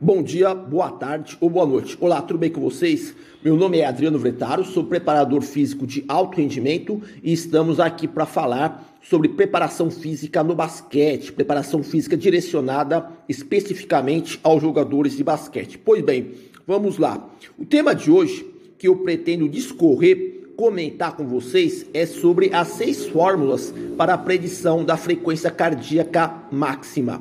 Bom dia, boa tarde ou boa noite. Olá, tudo bem com vocês? Meu nome é Adriano Vretaro, sou preparador físico de alto rendimento e estamos aqui para falar sobre preparação física no basquete, preparação física direcionada especificamente aos jogadores de basquete. Pois bem, vamos lá. O tema de hoje que eu pretendo discorrer, comentar com vocês é sobre as seis fórmulas para a predição da frequência cardíaca máxima.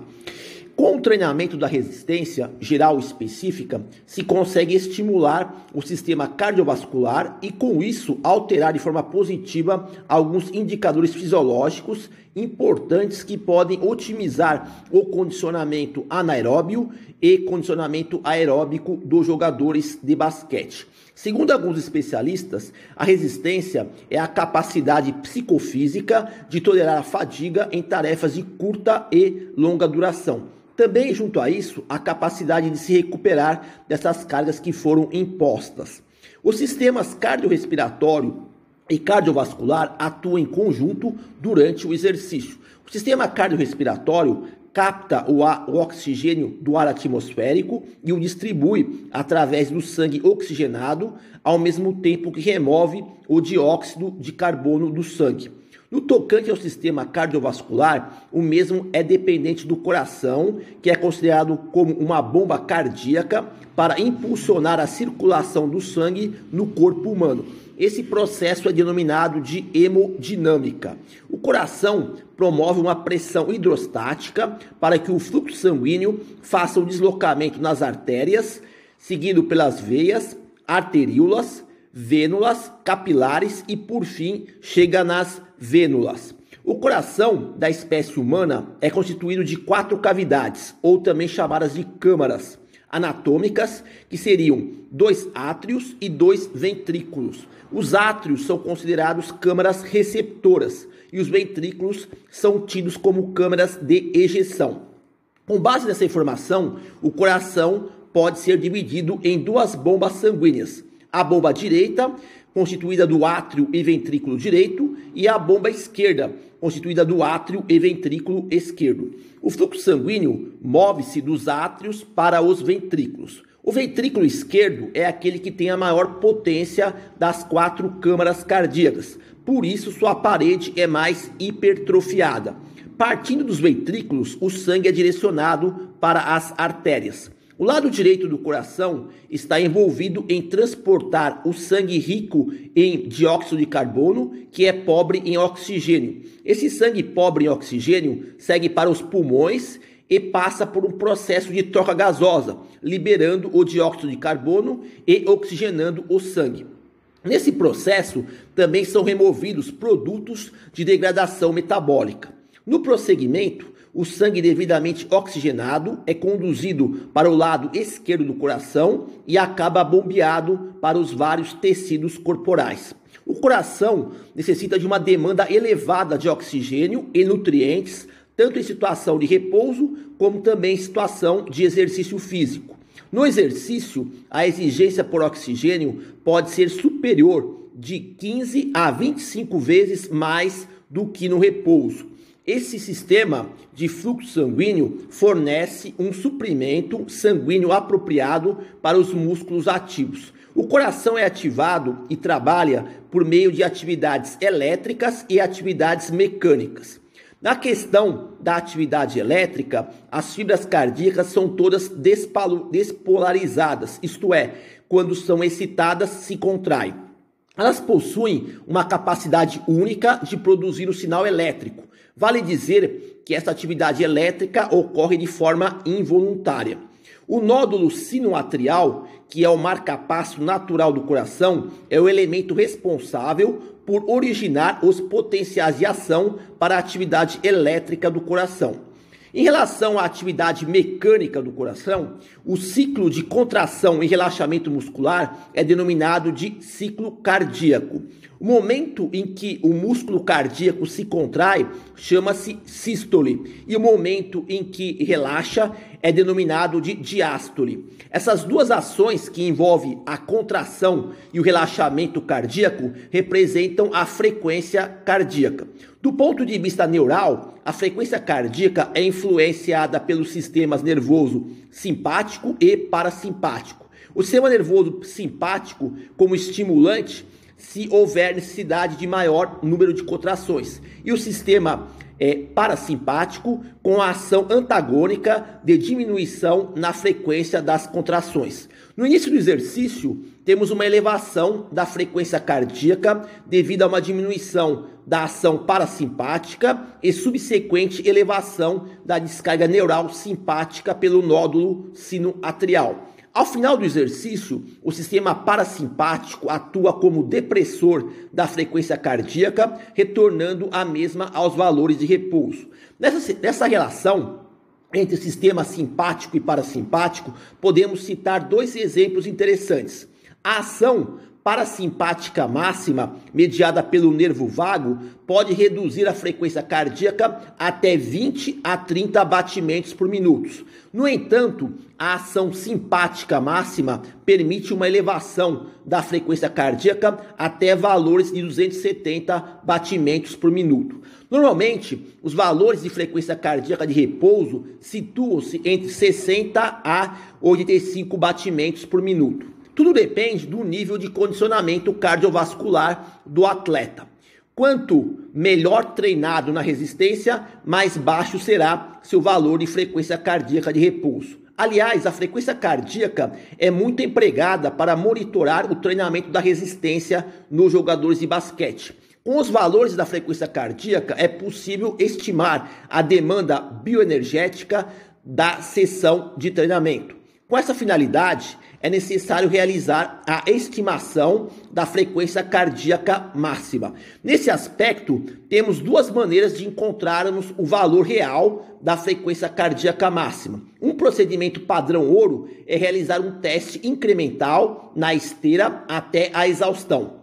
Com o treinamento da resistência geral específica, se consegue estimular o sistema cardiovascular e, com isso, alterar de forma positiva alguns indicadores fisiológicos importantes que podem otimizar o condicionamento anaeróbio e condicionamento aeróbico dos jogadores de basquete. Segundo alguns especialistas, a resistência é a capacidade psicofísica de tolerar a fadiga em tarefas de curta e longa duração também, junto a isso, a capacidade de se recuperar dessas cargas que foram impostas. Os sistemas cardiorrespiratório e cardiovascular atuam em conjunto durante o exercício. O sistema cardiorrespiratório capta o, o, oxigênio do ar atmosférico e o distribui através do sangue oxigenado, ao mesmo tempo que remove o dióxido de carbono do sangue. No tocante ao sistema cardiovascular, o mesmo é dependente do coração, que é considerado como uma bomba cardíaca para impulsionar a circulação do sangue no corpo humano. Esse processo é denominado de hemodinâmica. O coração promove uma pressão hidrostática para que o fluxo sanguíneo faça o deslocamento nas artérias, seguido pelas veias, arteríolas, vênulas, capilares e, por fim, chega nas vênulas. O coração da espécie humana é constituído de quatro cavidades, ou também chamadas de câmaras anatômicas, que seriam dois átrios e dois ventrículos. Os átrios são considerados câmaras receptoras e os ventrículos são tidos como câmaras de ejeção. Com base nessa informação, o coração pode ser dividido em duas bombas sanguíneas, a bomba direita, constituída do átrio e ventrículo direito, e a bomba esquerda, constituída do átrio e ventrículo esquerdo. O fluxo sanguíneo move-se dos átrios para os ventrículos. O ventrículo esquerdo é aquele que tem a maior potência das quatro câmaras cardíacas, por isso sua parede é mais hipertrofiada. Partindo dos ventrículos, o sangue é direcionado para as artérias. O lado direito do coração está envolvido em transportar o sangue rico em dióxido de carbono, que é pobre em oxigênio. Esse sangue pobre em oxigênio segue para os pulmões e passa por um processo de troca gasosa, liberando o dióxido de carbono e oxigenando o sangue. Nesse processo também são removidos produtos de degradação metabólica. No prosseguimento, o sangue devidamente oxigenado é conduzido para o lado esquerdo do coração e acaba bombeado para os vários tecidos corporais. O coração necessita de uma demanda elevada de oxigênio e nutrientes, tanto em situação de repouso como também em situação de exercício físico. No exercício, a exigência por oxigênio pode ser superior de 15 a 25 vezes mais do que no repouso. Esse sistema de fluxo sanguíneo fornece um suprimento sanguíneo apropriado para os músculos ativos. O coração é ativado e trabalha por meio de atividades elétricas e atividades mecânicas. Na questão da atividade elétrica, as fibras cardíacas são todas despolarizadas, isto é, quando são excitadas, se contraem. Elas possuem uma capacidade única de produzir o sinal elétrico, Vale dizer que esta atividade elétrica ocorre de forma involuntária. O nódulo sinoatrial, que é o marcapasso natural do coração, é o elemento responsável por originar os potenciais de ação para a atividade elétrica do coração. Em relação à atividade mecânica do coração, o ciclo de contração e relaxamento muscular é denominado de ciclo cardíaco. O momento em que o músculo cardíaco se contrai chama-se sístole e o momento em que relaxa é denominado de diástole. Essas duas ações que envolvem a contração e o relaxamento cardíaco representam a frequência cardíaca. Do ponto de vista neural, a frequência cardíaca é influenciada pelos sistemas nervoso simpático e parasimpático. O sistema nervoso simpático, como estimulante, se houver necessidade de maior número de contrações. E o sistema é, parasimpático com a ação antagônica de diminuição na frequência das contrações. No início do exercício, temos uma elevação da frequência cardíaca devido a uma diminuição da ação parasimpática e subsequente elevação da descarga neural simpática pelo nódulo sinoatrial. Ao final do exercício, o sistema parasimpático atua como depressor da frequência cardíaca, retornando a mesma aos valores de repouso. Nessa, nessa relação, entre sistema simpático e parasimpático, podemos citar dois exemplos interessantes. A ação parasimpática máxima, mediada pelo nervo vago, pode reduzir a frequência cardíaca até 20 a 30 batimentos por minuto. No entanto, a ação simpática máxima permite uma elevação da frequência cardíaca até valores de 270 batimentos por minuto. Normalmente, os valores de frequência cardíaca de repouso situam-se entre 60 a 85 batimentos por minuto. Tudo depende do nível de condicionamento cardiovascular do atleta. Quanto melhor treinado na resistência, mais baixo será seu valor de frequência cardíaca de repouso. Aliás, a frequência cardíaca é muito empregada para monitorar o treinamento da resistência nos jogadores de basquete. Com os valores da frequência cardíaca, é possível estimar a demanda bioenergética da sessão de treinamento. Com essa finalidade, é necessário realizar a estimação da frequência cardíaca máxima. Nesse aspecto, temos duas maneiras de encontrarmos o valor real da frequência cardíaca máxima. Um procedimento padrão ouro é realizar um teste incremental na esteira até a exaustão.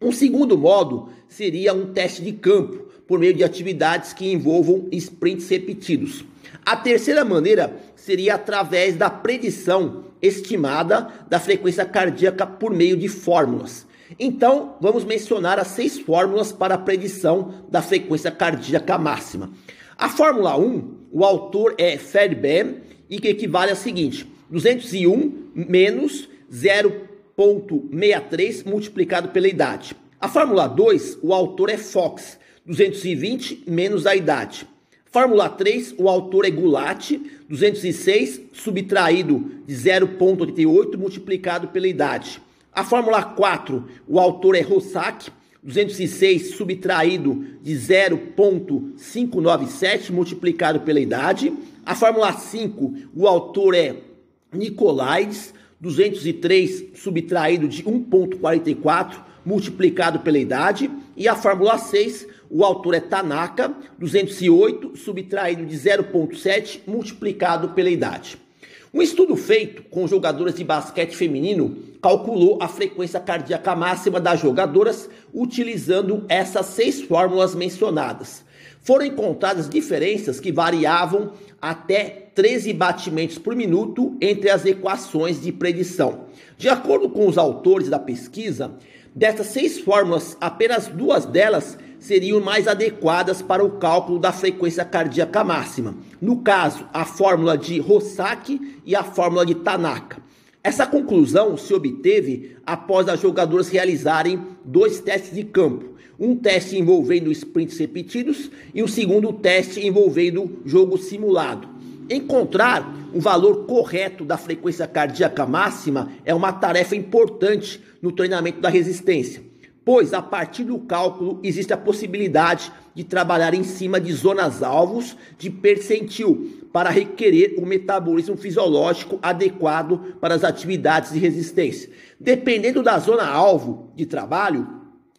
Um segundo modo seria um teste de campo, por meio de atividades que envolvam sprints repetidos. A terceira maneira seria através da predição estimada da frequência cardíaca por meio de fórmulas. Então, vamos mencionar as seis fórmulas para a predição da frequência cardíaca máxima. A fórmula 1, o autor é Fairbairn e que equivale a seguinte: 201 menos 0,63 multiplicado pela idade. A fórmula 2, o autor é Fox, 220 menos a idade. Fórmula 3, o autor é Gulati, 206 subtraído de 0,88 multiplicado pela idade. A fórmula 4, o autor é Rossack, 206 subtraído de 0,597 multiplicado pela idade. A fórmula 5, o autor é Nicolaides, 203 subtraído de 1,44 multiplicado pela idade. E a fórmula 6, o autor é Tanaka, 208 subtraído de 0,7 multiplicado pela idade. Um estudo feito com jogadoras de basquete feminino calculou a frequência cardíaca máxima das jogadoras utilizando essas seis fórmulas mencionadas. Foram encontradas diferenças que variavam até 13 batimentos por minuto entre as equações de predição. De acordo com os autores da pesquisa, dessas seis fórmulas, apenas duas delas seriam mais adequadas para o cálculo da frequência cardíaca máxima. No caso, a fórmula de Rossack e a fórmula de Tanaka. Essa conclusão se obteve após as jogadoras realizarem dois testes de campo. Um teste envolvendo sprints repetidos e um segundo teste envolvendo jogo simulado. Encontrar o valor correto da frequência cardíaca máxima é uma tarefa importante no treinamento da resistência pois a partir do cálculo existe a possibilidade de trabalhar em cima de zonas alvos de percentil para requerer o metabolismo fisiológico adequado para as atividades de resistência. Dependendo da zona alvo de trabalho,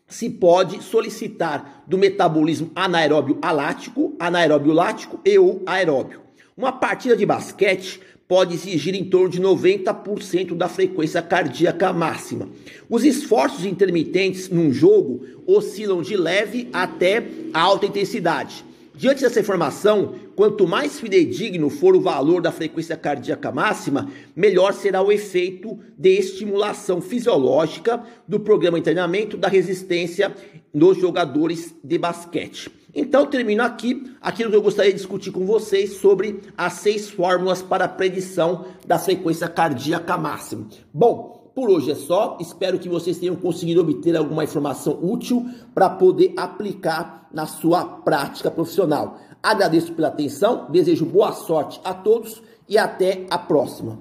se pode solicitar do metabolismo anaeróbio alático, anaeróbio lático e ou aeróbio. Uma partida de basquete pode exigir em torno de 90% da frequência cardíaca máxima. Os esforços intermitentes num jogo oscilam de leve até alta intensidade. Diante dessa informação, quanto mais fidedigno for o valor da frequência cardíaca máxima, melhor será o efeito de estimulação fisiológica do programa de treinamento da resistência nos jogadores de basquete. Então, termino aqui aquilo que eu gostaria de discutir com vocês sobre as seis fórmulas para a predição da frequência cardíaca máxima. Bom, por hoje é só. Espero que vocês tenham conseguido obter alguma informação útil para poder aplicar na sua prática profissional. Agradeço pela atenção, desejo boa sorte a todos e até a próxima.